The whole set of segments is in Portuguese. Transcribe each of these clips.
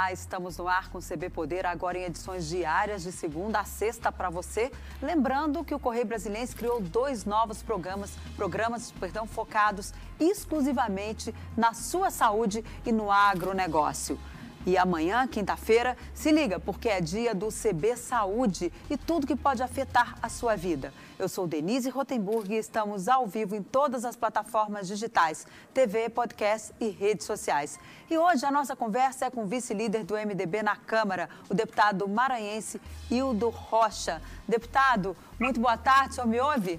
Olá, estamos no ar com o CB Poder, agora em edições diárias de segunda a sexta para você. Lembrando que o Correio Brasiliense criou dois novos programas, programas perdão, focados exclusivamente na sua saúde e no agronegócio. E amanhã, quinta-feira, se liga, porque é dia do CB Saúde e tudo que pode afetar a sua vida. Eu sou Denise Rotenburg e estamos ao vivo em todas as plataformas digitais, TV, podcast e redes sociais. E hoje a nossa conversa é com o vice-líder do MDB na Câmara, o deputado maranhense Hildo Rocha. Deputado, muito boa tarde, o senhor me ouve?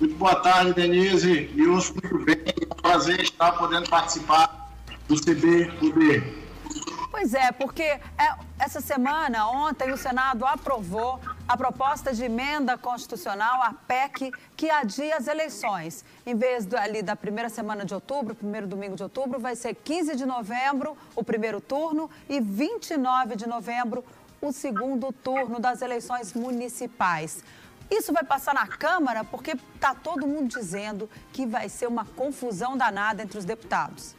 Muito boa tarde, Denise. Ouço muito bem. É um prazer estar podendo participar do CB Poder. Pois é, porque é, essa semana, ontem, o Senado aprovou a proposta de emenda constitucional, a PEC, que adia as eleições. Em vez do, ali da primeira semana de outubro, primeiro domingo de outubro, vai ser 15 de novembro o primeiro turno e 29 de novembro o segundo turno das eleições municipais. Isso vai passar na Câmara porque está todo mundo dizendo que vai ser uma confusão danada entre os deputados.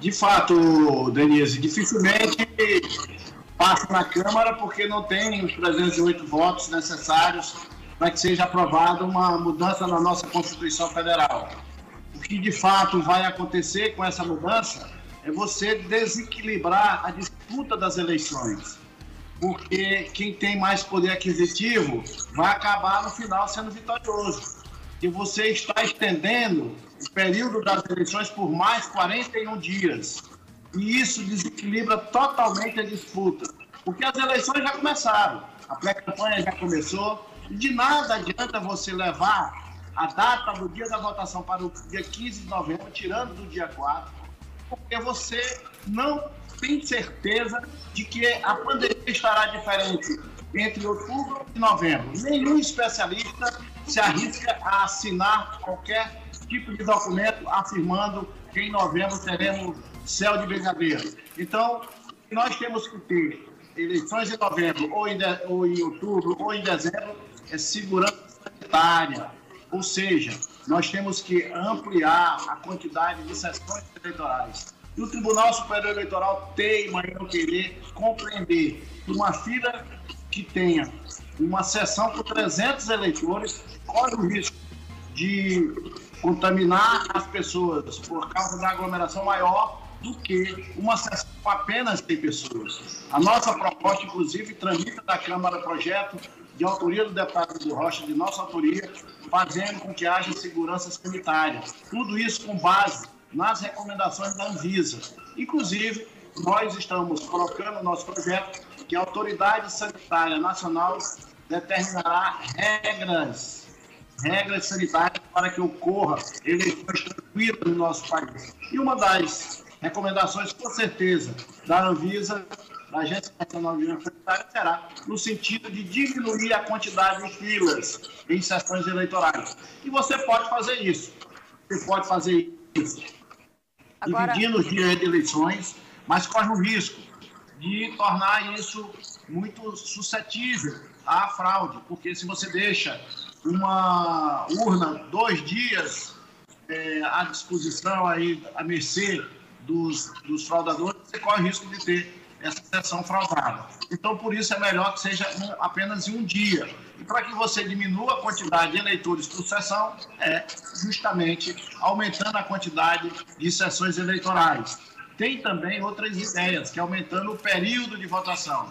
De fato, Denise, dificilmente passa na Câmara porque não tem os 308 votos necessários para que seja aprovada uma mudança na nossa Constituição Federal. O que de fato vai acontecer com essa mudança é você desequilibrar a disputa das eleições. Porque quem tem mais poder aquisitivo vai acabar no final sendo vitorioso. E você está estendendo o período das eleições por mais 41 dias. E isso desequilibra totalmente a disputa. Porque as eleições já começaram, a pré-campanha já começou, e de nada adianta você levar a data do dia da votação para o dia 15 de novembro, tirando do dia 4, porque você não tem certeza de que a pandemia estará diferente entre outubro e novembro. Nenhum especialista se arrisca a assinar qualquer tipo de documento afirmando que em novembro teremos céu de brigadeiro. Então, nós temos que ter eleições em novembro, ou em, de, ou em outubro, ou em dezembro, é segurança sanitária. Ou seja, nós temos que ampliar a quantidade de sessões eleitorais. E o Tribunal Superior Eleitoral teima em não querer compreender que uma fila que tenha uma sessão com 300 eleitores corre o risco de contaminar as pessoas por causa da aglomeração maior do que uma sessão com apenas 100 pessoas. A nossa proposta, inclusive, tramita da Câmara projeto de autoria do deputado do Rocha, de nossa autoria, fazendo com que haja segurança sanitária. Tudo isso com base nas recomendações da Anvisa. Inclusive, nós estamos colocando no nosso projeto que a Autoridade Sanitária Nacional determinará regras regras sanitárias para que ocorra eleições tranquilas no nosso país. E uma das recomendações, com certeza, da Anvisa, da Agência Nacional de Vigilância Sanitária, será no sentido de diminuir a quantidade de filas em sessões eleitorais. E você pode fazer isso. Você pode fazer isso Agora... dividindo os dias de eleições, mas corre o risco de tornar isso muito suscetível à fraude, porque se você deixa uma urna dois dias é, à disposição, aí, à mercê dos, dos fraudadores, você corre o risco de ter essa sessão fraudada. Então, por isso, é melhor que seja um, apenas em um dia. E para que você diminua a quantidade de eleitores por sessão, é justamente aumentando a quantidade de sessões eleitorais. Tem também outras ideias, que é aumentando o período de votação,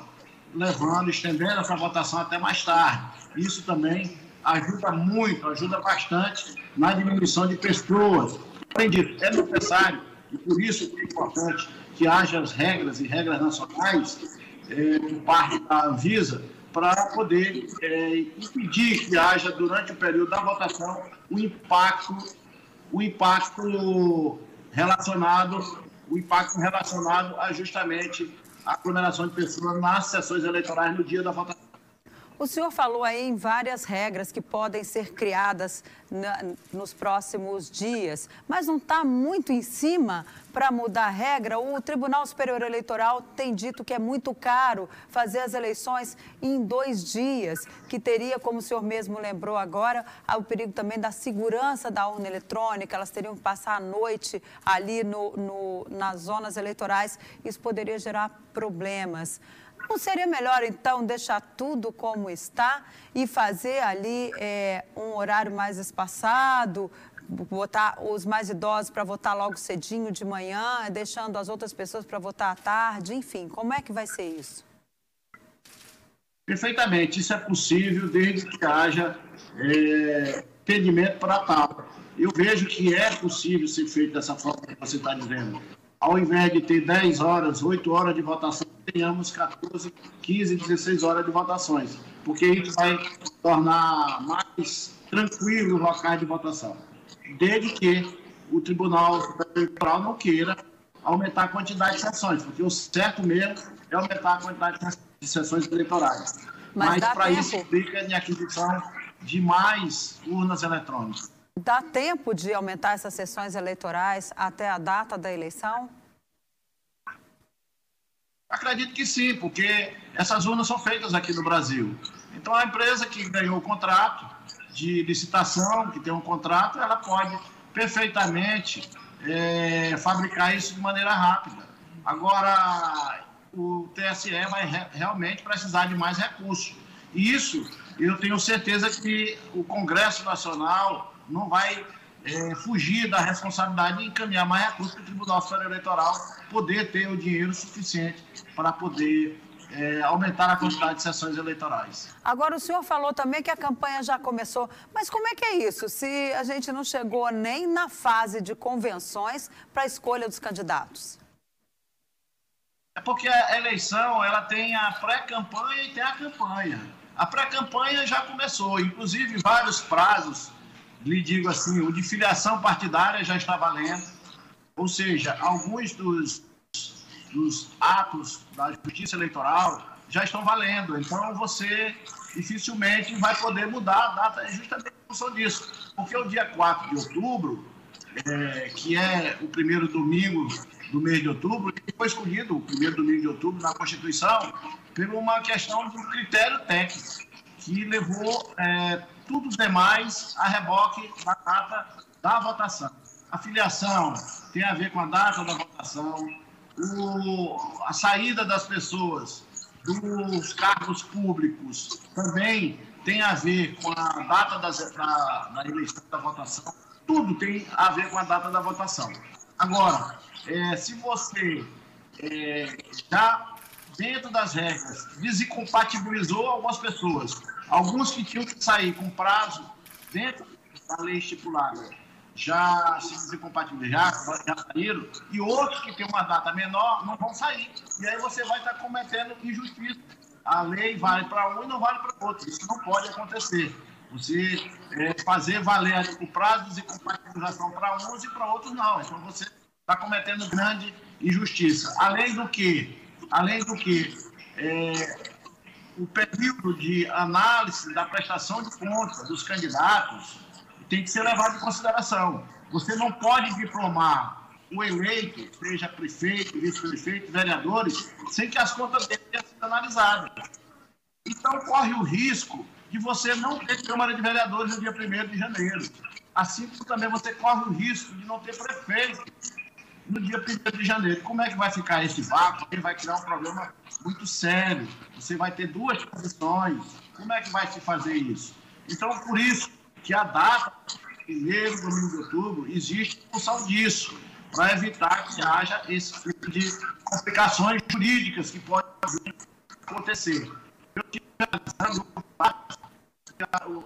levando, estendendo essa votação até mais tarde. Isso também ajuda muito, ajuda bastante na diminuição de pessoas. Além disso, é necessário, e por isso é importante que haja as regras e regras nacionais é, por parte da Anvisa para poder é, impedir que haja, durante o período da votação, o um impacto, o um impacto relacionado, o impacto relacionado a justamente aglomeração de pessoas nas sessões eleitorais no dia da votação. O senhor falou aí em várias regras que podem ser criadas na, nos próximos dias, mas não está muito em cima para mudar a regra? O Tribunal Superior Eleitoral tem dito que é muito caro fazer as eleições em dois dias, que teria, como o senhor mesmo lembrou agora, o perigo também da segurança da urna eletrônica, elas teriam que passar a noite ali no, no, nas zonas eleitorais, isso poderia gerar problemas. Não seria melhor, então, deixar tudo como está e fazer ali é, um horário mais espaçado, botar os mais idosos para votar logo cedinho de manhã, deixando as outras pessoas para votar à tarde, enfim, como é que vai ser isso? Perfeitamente, isso é possível desde que haja é, entendimento para tal. Eu vejo que é possível ser feito dessa forma que você está dizendo ao invés de ter 10 horas, 8 horas de votação, tenhamos 14, 15, 16 horas de votações, porque isso vai tornar mais tranquilo os locais de votação, desde que o Tribunal Eleitoral não queira aumentar a quantidade de sessões, porque o certo mesmo é aumentar a quantidade de sessões eleitorais. Mas, Mas para isso implica em aquisição de mais urnas eletrônicas. Dá tempo de aumentar essas sessões eleitorais até a data da eleição? Acredito que sim, porque essas urnas são feitas aqui no Brasil. Então, a empresa que ganhou o contrato de licitação, que tem um contrato, ela pode perfeitamente é, fabricar isso de maneira rápida. Agora, o TSE vai re realmente precisar de mais recursos. E isso, eu tenho certeza que o Congresso Nacional não vai é, fugir da responsabilidade de encaminhar mais recursos para o Tribunal Superior Eleitoral poder ter o dinheiro suficiente para poder é, aumentar a quantidade de sessões eleitorais. Agora, o senhor falou também que a campanha já começou, mas como é que é isso? Se a gente não chegou nem na fase de convenções para a escolha dos candidatos? É porque a eleição ela tem a pré-campanha e tem a campanha. A pré-campanha já começou, inclusive vários prazos lhe digo assim, o de filiação partidária já está valendo, ou seja, alguns dos, dos atos da justiça eleitoral já estão valendo. Então você dificilmente vai poder mudar a data justamente em função disso. Porque o dia 4 de outubro, é, que é o primeiro domingo do mês de outubro, foi escolhido o primeiro domingo de outubro na Constituição por uma questão de critério técnico que levou é, tudo demais a reboque da data da votação. A filiação tem a ver com a data da votação, o, a saída das pessoas dos cargos públicos também tem a ver com a data das, da, da eleição da votação. Tudo tem a ver com a data da votação. Agora, é, se você é, já dentro das regras desincompatibilizou algumas pessoas Alguns que tinham que sair com prazo dentro da lei estipulada já se desincompatibilizaram, já saíram, e outros que têm uma data menor não vão sair. E aí você vai estar cometendo injustiça. A lei vale para um e não vale para outro. Isso não pode acontecer. Você é, fazer valer o prazo de desincompatibilização para uns e para outros não. Então você está cometendo grande injustiça. Além do que, além do que é, o período de análise da prestação de contas dos candidatos tem que ser levado em consideração. Você não pode diplomar o eleito, seja prefeito, vice-prefeito, vereadores, sem que as contas dele tenham sido analisadas. Então, corre o risco de você não ter Câmara de Vereadores no dia 1 de janeiro. Assim como também você corre o risco de não ter prefeito no dia 1 de janeiro. Como é que vai ficar esse vácuo? Ele vai criar um problema muito sério. Você vai ter duas posições. Como é que vai se fazer isso? Então, por isso que a data, primeiro domingo de outubro, existe em função disso, para evitar que haja esse tipo de complicações jurídicas que podem acontecer. Eu estive analisando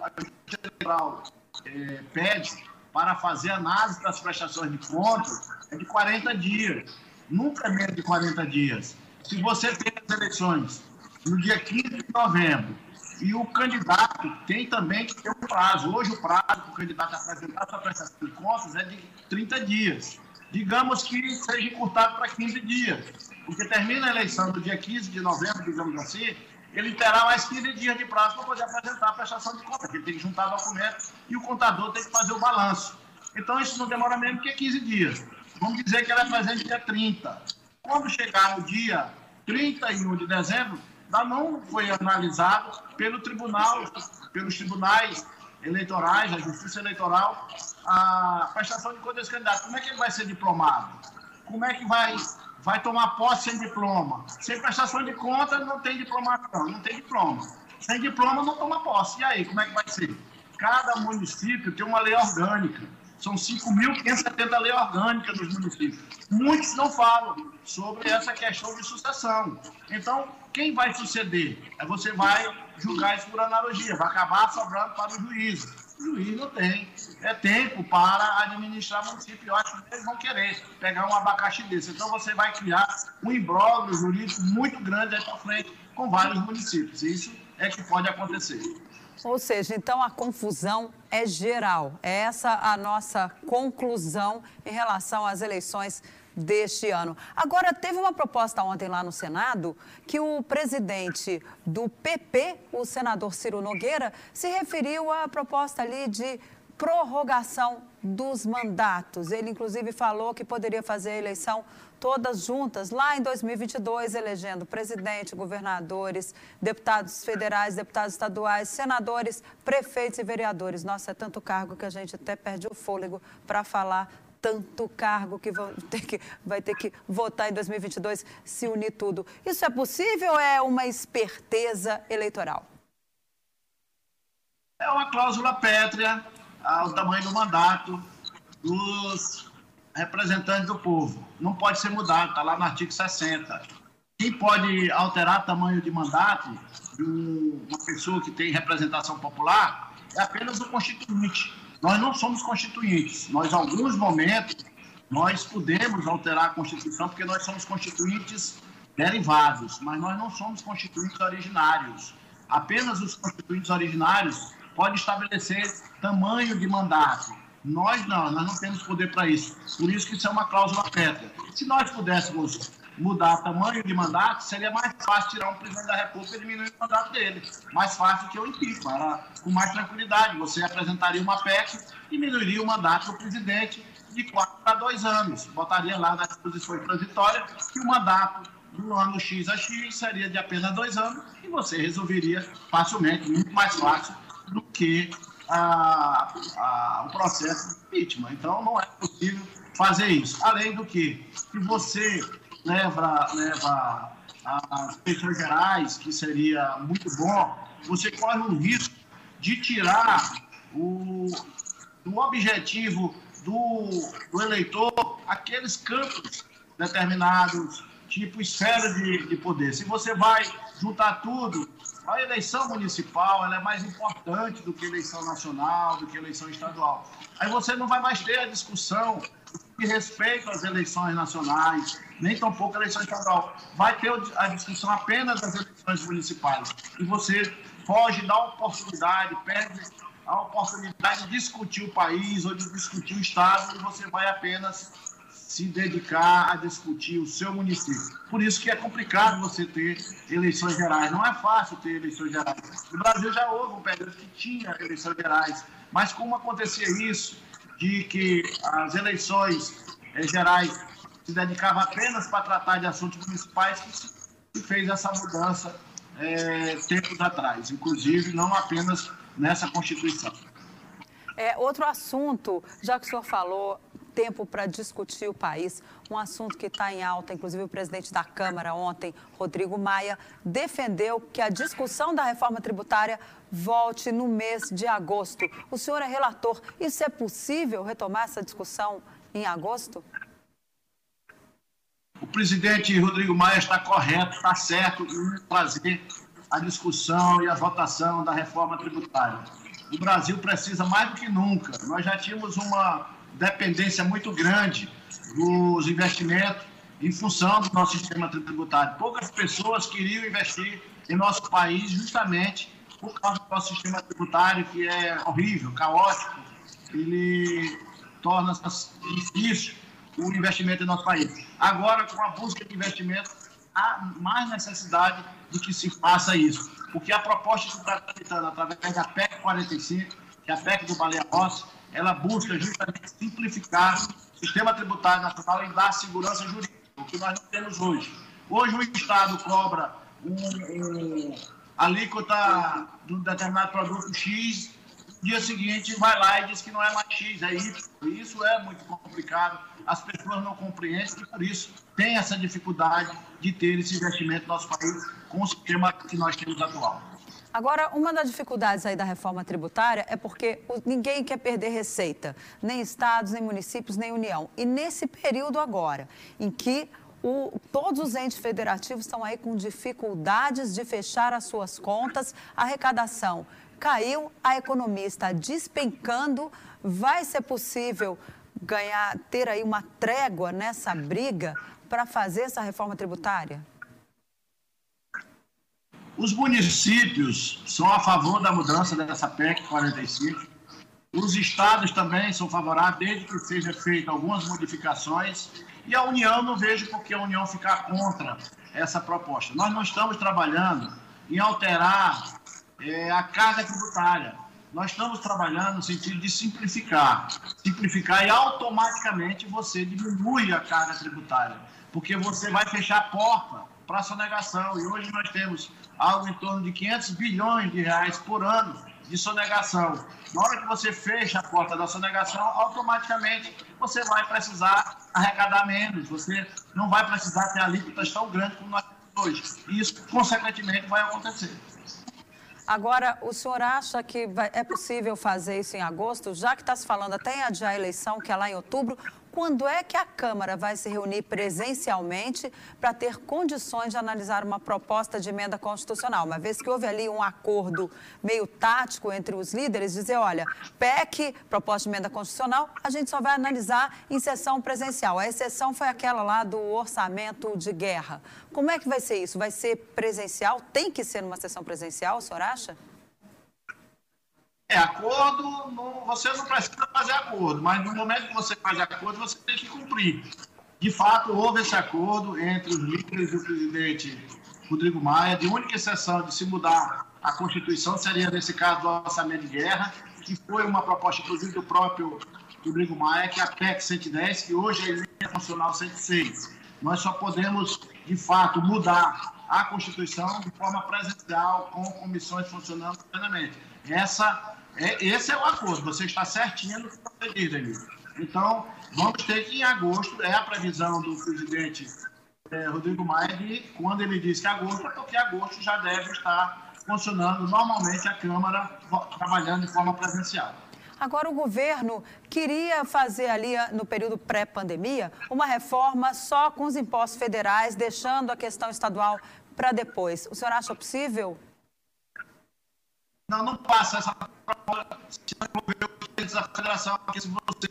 a Justiça Eleitoral é, pede para fazer análise das prestações de contas é de 40 dias. Nunca é menos de 40 dias. Se você tem as eleições no dia 15 de novembro e o candidato tem também que ter um prazo. Hoje o prazo para o candidato apresentar sua prestação de contas é de 30 dias. Digamos que seja encurtado para 15 dias, porque termina a eleição no dia 15 de novembro, digamos assim, ele terá mais 15 dias de prazo para poder apresentar a prestação de conta, ele tem que juntar documentos e o contador tem que fazer o balanço. Então, isso não demora menos que 15 dias. Vamos dizer que ele apresente dia 30. Quando chegar no dia 31 de dezembro, ainda não foi analisado pelo tribunal, pelos tribunais eleitorais, a justiça eleitoral, a prestação de conta desse candidato. Como é que ele vai ser diplomado? Como é que vai vai tomar posse sem diploma. Sem prestação de conta, não tem diplomação, não tem diploma. Sem diploma, não toma posse. E aí, como é que vai ser? Cada município tem uma lei orgânica. São 5.570 leis orgânicas nos municípios. Muitos não falam sobre essa questão de sucessão. Então, quem vai suceder? É você vai julgar isso por analogia, vai acabar sobrando para o juízo o juiz não tem é tempo para administrar o município. Eu acho que eles vão querer pegar um abacaxi desse. Então você vai criar um imbróglio jurídico muito grande aí para frente com vários municípios. Isso é que pode acontecer. Ou seja, então a confusão é geral. É essa a nossa conclusão em relação às eleições deste ano. Agora, teve uma proposta ontem lá no Senado que o presidente do PP, o senador Ciro Nogueira, se referiu à proposta ali de prorrogação dos mandatos. Ele, inclusive, falou que poderia fazer a eleição todas juntas lá em 2022, elegendo presidente, governadores, deputados federais, deputados estaduais, senadores, prefeitos e vereadores. Nossa, é tanto cargo que a gente até perde o fôlego para falar tanto cargo que, vão ter que vai ter que votar em 2022, se unir tudo. Isso é possível ou é uma esperteza eleitoral? É uma cláusula pétrea ao tamanho do mandato dos representantes do povo. Não pode ser mudado, está lá no artigo 60. Quem pode alterar o tamanho de mandato de uma pessoa que tem representação popular é apenas o constituinte. Nós não somos constituintes. Nós, em alguns momentos, nós podemos alterar a Constituição porque nós somos constituintes derivados, mas nós não somos constituintes originários. Apenas os constituintes originários podem estabelecer tamanho de mandato. Nós não, nós não temos poder para isso. Por isso que isso é uma cláusula pétrea. Se nós pudéssemos mudar tamanho de mandato, seria mais fácil tirar um presidente da República e diminuir o mandato dele. Mais fácil que o impeachment, com mais tranquilidade. Você apresentaria uma PEC diminuiria o mandato do presidente de quatro para dois anos. Botaria lá nas posições transitórias que o mandato do ano X a X seria de apenas dois anos e você resolveria facilmente, muito mais fácil do que a, a, o processo de impeachment. Então, não é possível fazer isso. Além do que, se você leva, leva às eleições gerais, que seria muito bom, você corre o risco de tirar o, do objetivo do, do eleitor aqueles campos determinados, tipo esfera de, de poder. Se você vai juntar tudo, a eleição municipal é mais importante do que eleição nacional, do que eleição estadual. Aí você não vai mais ter a discussão de respeito às eleições nacionais, nem tampouco a eleição estadual. Vai ter a discussão apenas das eleições municipais. E você foge da oportunidade, perde a oportunidade de discutir o país ou de discutir o Estado, e você vai apenas se dedicar a discutir o seu município. Por isso que é complicado você ter eleições gerais. Não é fácil ter eleições gerais. No Brasil já houve um período que tinha eleições gerais, mas como acontecia isso, de que as eleições eh, gerais se dedicava apenas para tratar de assuntos municipais, que se fez essa mudança é, tempos atrás, inclusive não apenas nessa Constituição. É, outro assunto, já que o senhor falou, tempo para discutir o país, um assunto que está em alta, inclusive o presidente da Câmara ontem, Rodrigo Maia, defendeu que a discussão da reforma tributária volte no mês de agosto. O senhor é relator, isso é possível retomar essa discussão em agosto? o presidente Rodrigo Maia está correto, está certo em trazer a discussão e a votação da reforma tributária. O Brasil precisa mais do que nunca. Nós já tínhamos uma dependência muito grande dos investimentos em função do nosso sistema tributário. Poucas pessoas queriam investir em nosso país justamente por causa do nosso sistema tributário, que é horrível, caótico, ele torna-se difícil o investimento em nosso país. Agora, com a busca de investimento, há mais necessidade de que se faça isso. Porque a proposta que está tramitando através da PEC 45, que é a PEC do Baleia Rossi, ela busca justamente simplificar o sistema tributário nacional e dar segurança jurídica, o que nós não temos hoje. Hoje o Estado cobra um, um alíquota de um determinado produto X, no dia seguinte vai lá e diz que não é mais X, é Y. Isso é muito complicado, as pessoas não compreendem e por isso tem essa dificuldade de ter esse investimento no nosso país com o sistema que nós temos atual. Agora, uma das dificuldades aí da reforma tributária é porque ninguém quer perder receita, nem estados, nem municípios, nem União. E nesse período agora, em que o, todos os entes federativos estão aí com dificuldades de fechar as suas contas, a arrecadação caiu, a economia está despencando. Vai ser possível ganhar, ter aí uma trégua nessa briga para fazer essa reforma tributária? Os municípios são a favor da mudança dessa PEC 45. Os estados também são favoráveis, desde que sejam feitas algumas modificações e a União, não vejo por que a União ficar contra essa proposta. Nós não estamos trabalhando em alterar é, a carga tributária. Nós estamos trabalhando no sentido de simplificar. Simplificar e automaticamente você diminui a carga tributária, porque você vai fechar a porta para sonegação. E hoje nós temos algo em torno de 500 bilhões de reais por ano de sonegação. Na hora que você fecha a porta da sonegação, automaticamente você vai precisar arrecadar menos, você não vai precisar ter alíquotas tão grandes como nós temos hoje. E isso, consequentemente, vai acontecer. Agora, o senhor acha que vai, é possível fazer isso em agosto, já que está se falando até em adiar a eleição, que é lá em outubro? Quando é que a Câmara vai se reunir presencialmente para ter condições de analisar uma proposta de emenda constitucional? Uma vez que houve ali um acordo meio tático entre os líderes, dizer, olha, PEC, proposta de emenda constitucional, a gente só vai analisar em sessão presencial. A exceção foi aquela lá do orçamento de guerra. Como é que vai ser isso? Vai ser presencial? Tem que ser numa sessão presencial, o senhor acha? É, acordo, não, você não precisa fazer acordo, mas no momento que você faz acordo, você tem que cumprir. De fato, houve esse acordo entre os líderes e o presidente Rodrigo Maia, de única exceção de se mudar a Constituição seria, nesse caso, do orçamento de guerra, que foi uma proposta, inclusive, do próprio Rodrigo Maia, que é a PEC 110, que hoje é a Emenda Constitucional 106. Nós só podemos, de fato, mudar a Constituição de forma presencial, com comissões funcionando plenamente. Essa é, esse é o acordo, você está certinho no que você diz, Denise. Então, vamos ter que em agosto, é a previsão do presidente é, Rodrigo Maia, de quando ele diz que agosto, é porque agosto já deve estar funcionando normalmente a Câmara trabalhando de forma presencial. Agora, o governo queria fazer ali, no período pré-pandemia, uma reforma só com os impostos federais, deixando a questão estadual para depois. O senhor acha possível? Não, não passa essa se envolver da federação, porque se você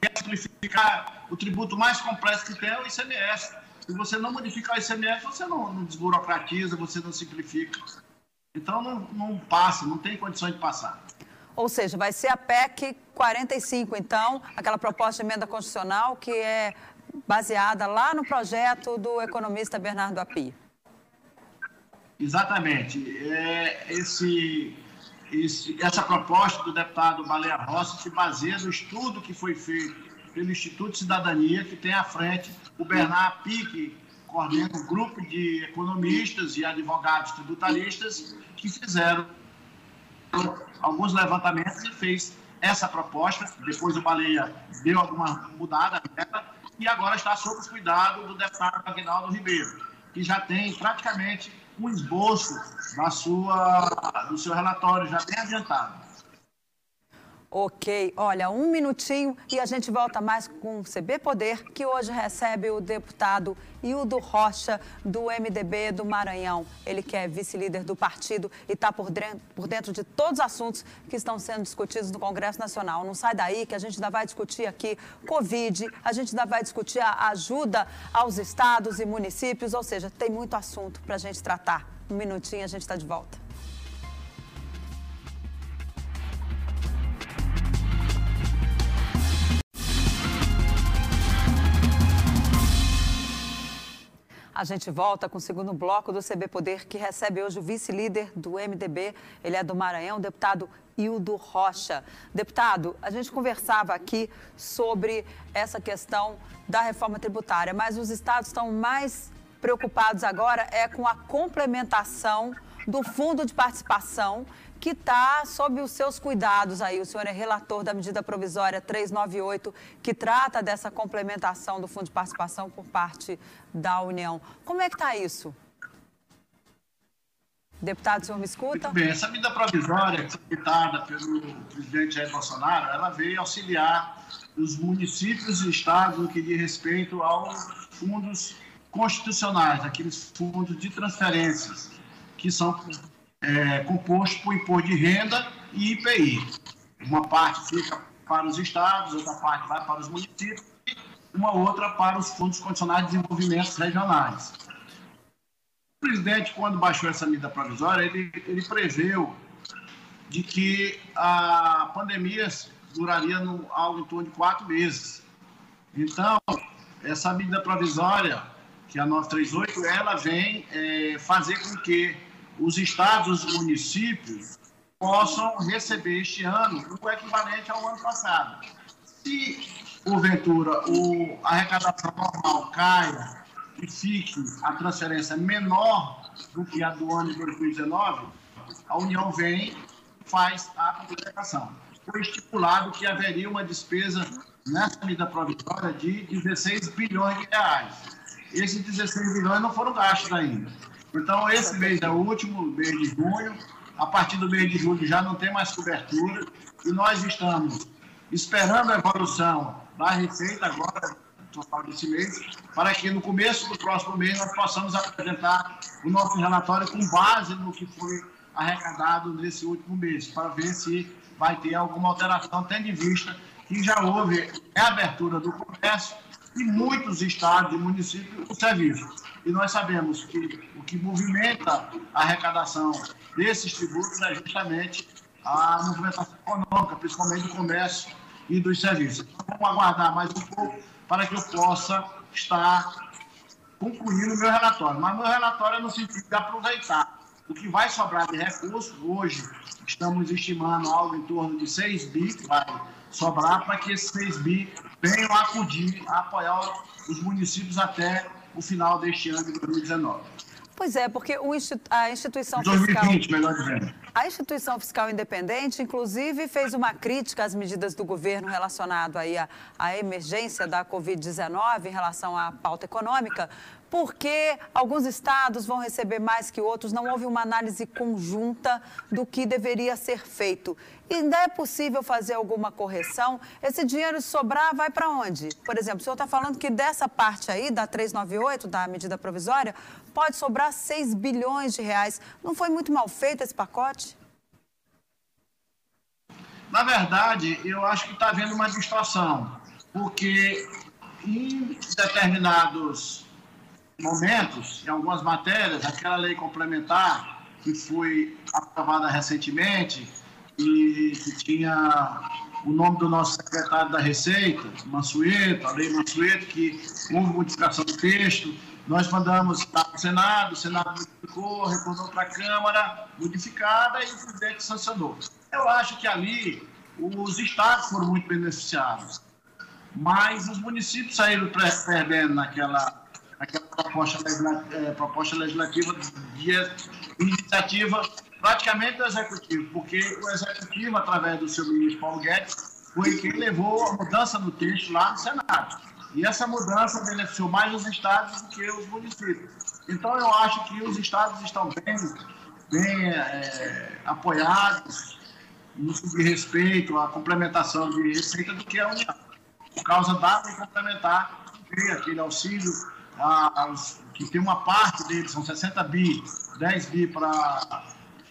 quer simplificar o tributo mais complexo que tem é o ICMS. Se você não modificar o ICMS, você não, não desburocratiza, você não simplifica. Então não, não passa, não tem condições de passar. Ou seja, vai ser a PEC 45, então, aquela proposta de emenda constitucional que é baseada lá no projeto do economista Bernardo Api. Exatamente. É, esse esse, essa proposta do deputado Baleia Rossi se baseia no estudo que foi feito pelo Instituto Cidadania, que tem à frente o Bernard Pique, coordena um grupo de economistas e advogados tributaristas que fizeram alguns levantamentos e fez essa proposta. Depois o Baleia deu alguma mudada nela e agora está sob o cuidado do deputado Aguinaldo Ribeiro, que já tem praticamente um esboço da sua, do seu relatório já bem adiantado. Ok, olha, um minutinho e a gente volta mais com o CB Poder, que hoje recebe o deputado Hildo Rocha, do MDB do Maranhão. Ele que é vice-líder do partido e está por, por dentro de todos os assuntos que estão sendo discutidos no Congresso Nacional. Não sai daí que a gente ainda vai discutir aqui Covid, a gente ainda vai discutir a ajuda aos estados e municípios, ou seja, tem muito assunto para a gente tratar. Um minutinho a gente está de volta. A gente volta com o segundo bloco do CB Poder, que recebe hoje o vice-líder do MDB, ele é do Maranhão, deputado Hildo Rocha. Deputado, a gente conversava aqui sobre essa questão da reforma tributária, mas os estados estão mais preocupados agora é com a complementação do fundo de participação que está sob os seus cuidados aí. O senhor é relator da medida provisória 398, que trata dessa complementação do fundo de participação por parte da União. Como é que está isso? Deputado, o senhor me escuta? Muito bem, essa medida provisória citada pelo presidente Jair Bolsonaro, ela veio auxiliar os municípios e estados no que diz respeito aos fundos constitucionais, aqueles fundos de transferências, que são é, compostos por imposto de renda e IPI. Uma parte fica para os estados, outra parte vai para os municípios, uma outra para os fundos condicionais de desenvolvimento regionais. O presidente, quando baixou essa medida provisória, ele, ele preveu de que a pandemia duraria no, algo em torno de quatro meses. Então, essa medida provisória, que é a 938, ela vem é, fazer com que os estados os municípios possam receber este ano o equivalente ao ano passado. Se, porventura, o, a arrecadação normal caia e fique a transferência menor do que a do ano de 2019, a União vem faz a complementação. Foi estipulado que haveria uma despesa nessa medida provisória de 16 bilhões de reais. Esses 16 bilhões não foram gastos ainda. Então, esse mês é o último mês de junho. A partir do mês de julho já não tem mais cobertura. E nós estamos esperando a evolução da receita agora, total desse mês, para que no começo do próximo mês nós possamos apresentar o nosso relatório com base no que foi arrecadado nesse último mês, para ver se vai ter alguma alteração, tendo em vista que já houve a abertura do comércio e muitos estados e municípios o serviço. E nós sabemos que o que movimenta a arrecadação desses tributos é justamente a movimentação econômica, principalmente do comércio e dos serviços. Então, vamos aguardar mais um pouco para que eu possa estar concluindo o meu relatório. Mas meu relatório é no sentido de aproveitar o que vai sobrar de recursos. Hoje estamos estimando algo em torno de 6 bi que vai sobrar para que esses 6 bi venham a acudir, a apoiar os municípios até o final deste ano de 2019. Pois é, porque a instituição 2020, fiscal... melhor dizendo. A instituição fiscal independente, inclusive, fez uma crítica às medidas do governo relacionado aí à, à emergência da Covid-19 em relação à pauta econômica, porque alguns estados vão receber mais que outros, não houve uma análise conjunta do que deveria ser feito. E ainda é possível fazer alguma correção? Esse dinheiro sobrar vai para onde? Por exemplo, o senhor está falando que dessa parte aí, da 398, da medida provisória, pode sobrar 6 bilhões de reais. Não foi muito mal feito esse pacote? Na verdade, eu acho que está havendo uma distorção, porque em determinados momentos, em algumas matérias, aquela lei complementar que foi aprovada recentemente e que tinha o nome do nosso secretário da Receita, Mansueto, a lei Mansueto, que houve modificação do texto. Nós mandamos para o Senado, o Senado modificou, retornou para a Câmara, modificada, e o presidente sancionou. Eu acho que ali os estados foram muito beneficiados, mas os municípios saíram perdendo naquela aquela proposta legislativa, é, proposta legislativa de iniciativa praticamente do Executivo, porque o Executivo, através do seu ministro Paulo Guedes, foi quem levou a mudança do texto lá no Senado. E essa mudança beneficiou mais os estados do que os municípios. Então, eu acho que os estados estão bem, bem é, apoiados no que respeito à complementação de receita do que a União. Por causa da complementar, aquele auxílio que tem uma parte deles, são 60 bi, 10 bi para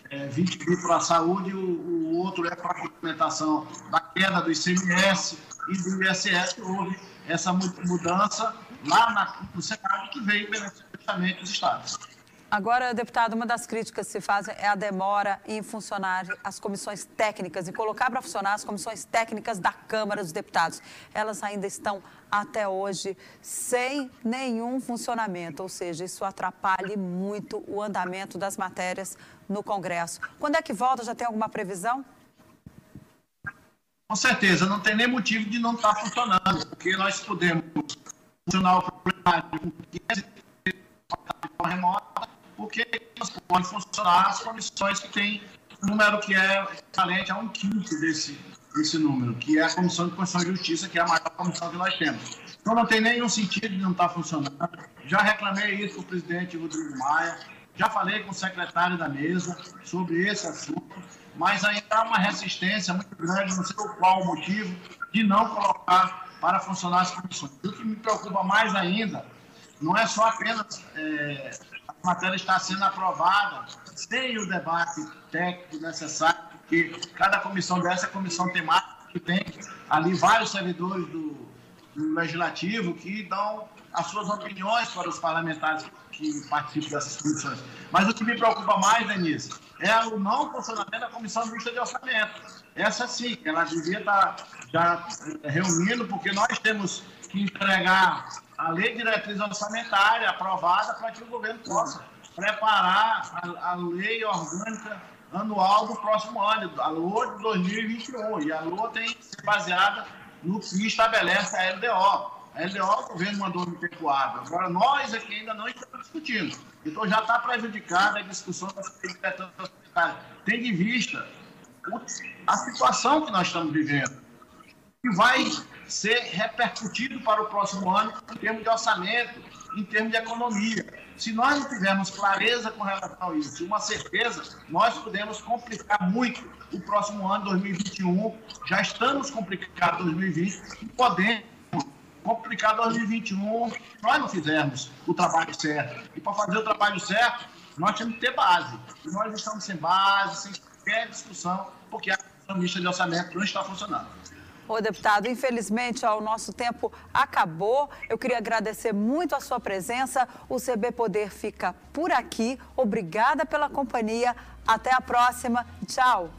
é, 20 bi para a saúde, e o, o outro é para a complementação da queda do ICMS e do ISS, houve essa mudança lá na, no Senado que veio beneficiar os estados. Agora, deputado, uma das críticas que se faz é a demora em funcionar as comissões técnicas, em colocar para funcionar as comissões técnicas da Câmara dos Deputados. Elas ainda estão até hoje sem nenhum funcionamento, ou seja, isso atrapalha muito o andamento das matérias no Congresso. Quando é que volta? Já tem alguma previsão? Com certeza, não tem nem motivo de não estar funcionando, porque nós podemos funcionar o plenário com 15 porque pode funcionar as comissões que têm um número que é equivalente a um quinto desse, desse número, que é a Comissão de Constituição e Justiça, que é a maior comissão que nós temos. Então não tem nenhum sentido de não estar funcionando. Já reclamei isso com o presidente Rodrigo Maia, já falei com o secretário da mesa sobre esse assunto, mas ainda há uma resistência muito grande, não sei qual o motivo, de não colocar para funcionar as comissões. O que me preocupa mais ainda não é só apenas é, a matéria está sendo aprovada sem o debate técnico necessário, porque cada comissão dessa é comissão temática que tem ali vários servidores do, do Legislativo que dão as suas opiniões para os parlamentares que participam dessas comissões. Mas o que me preocupa mais, Denise, é o não funcionamento da Comissão Mista de Orçamento. Essa sim, ela devia estar já reunindo, porque nós temos que entregar a lei de diretriz orçamentária aprovada para que o governo possa preparar a, a, lei orgânica anual do próximo ano, a LOA de 2021. E a LOA tem que ser baseada no que estabelece a LDO. A LDO o governo mandou no hábil. Agora, nós aqui ainda não estamos discutindo. Então, já está prejudicada a discussão da diretriz orçamentária. Tem de vista a situação que nós estamos vivendo. E vai ser repercutido para o próximo ano em termos de orçamento, em termos de economia. Se nós não tivermos clareza com relação a isso, uma certeza, nós podemos complicar muito o próximo ano, 2021. Já estamos complicados em 2020 e podemos complicar 2021 se nós não fizermos o trabalho certo. E para fazer o trabalho certo, nós temos que ter base. E nós estamos sem base, sem qualquer discussão, porque a comissão de orçamento não está funcionando. Ô, deputado, infelizmente ó, o nosso tempo acabou. Eu queria agradecer muito a sua presença. O CB Poder fica por aqui. Obrigada pela companhia. Até a próxima. Tchau.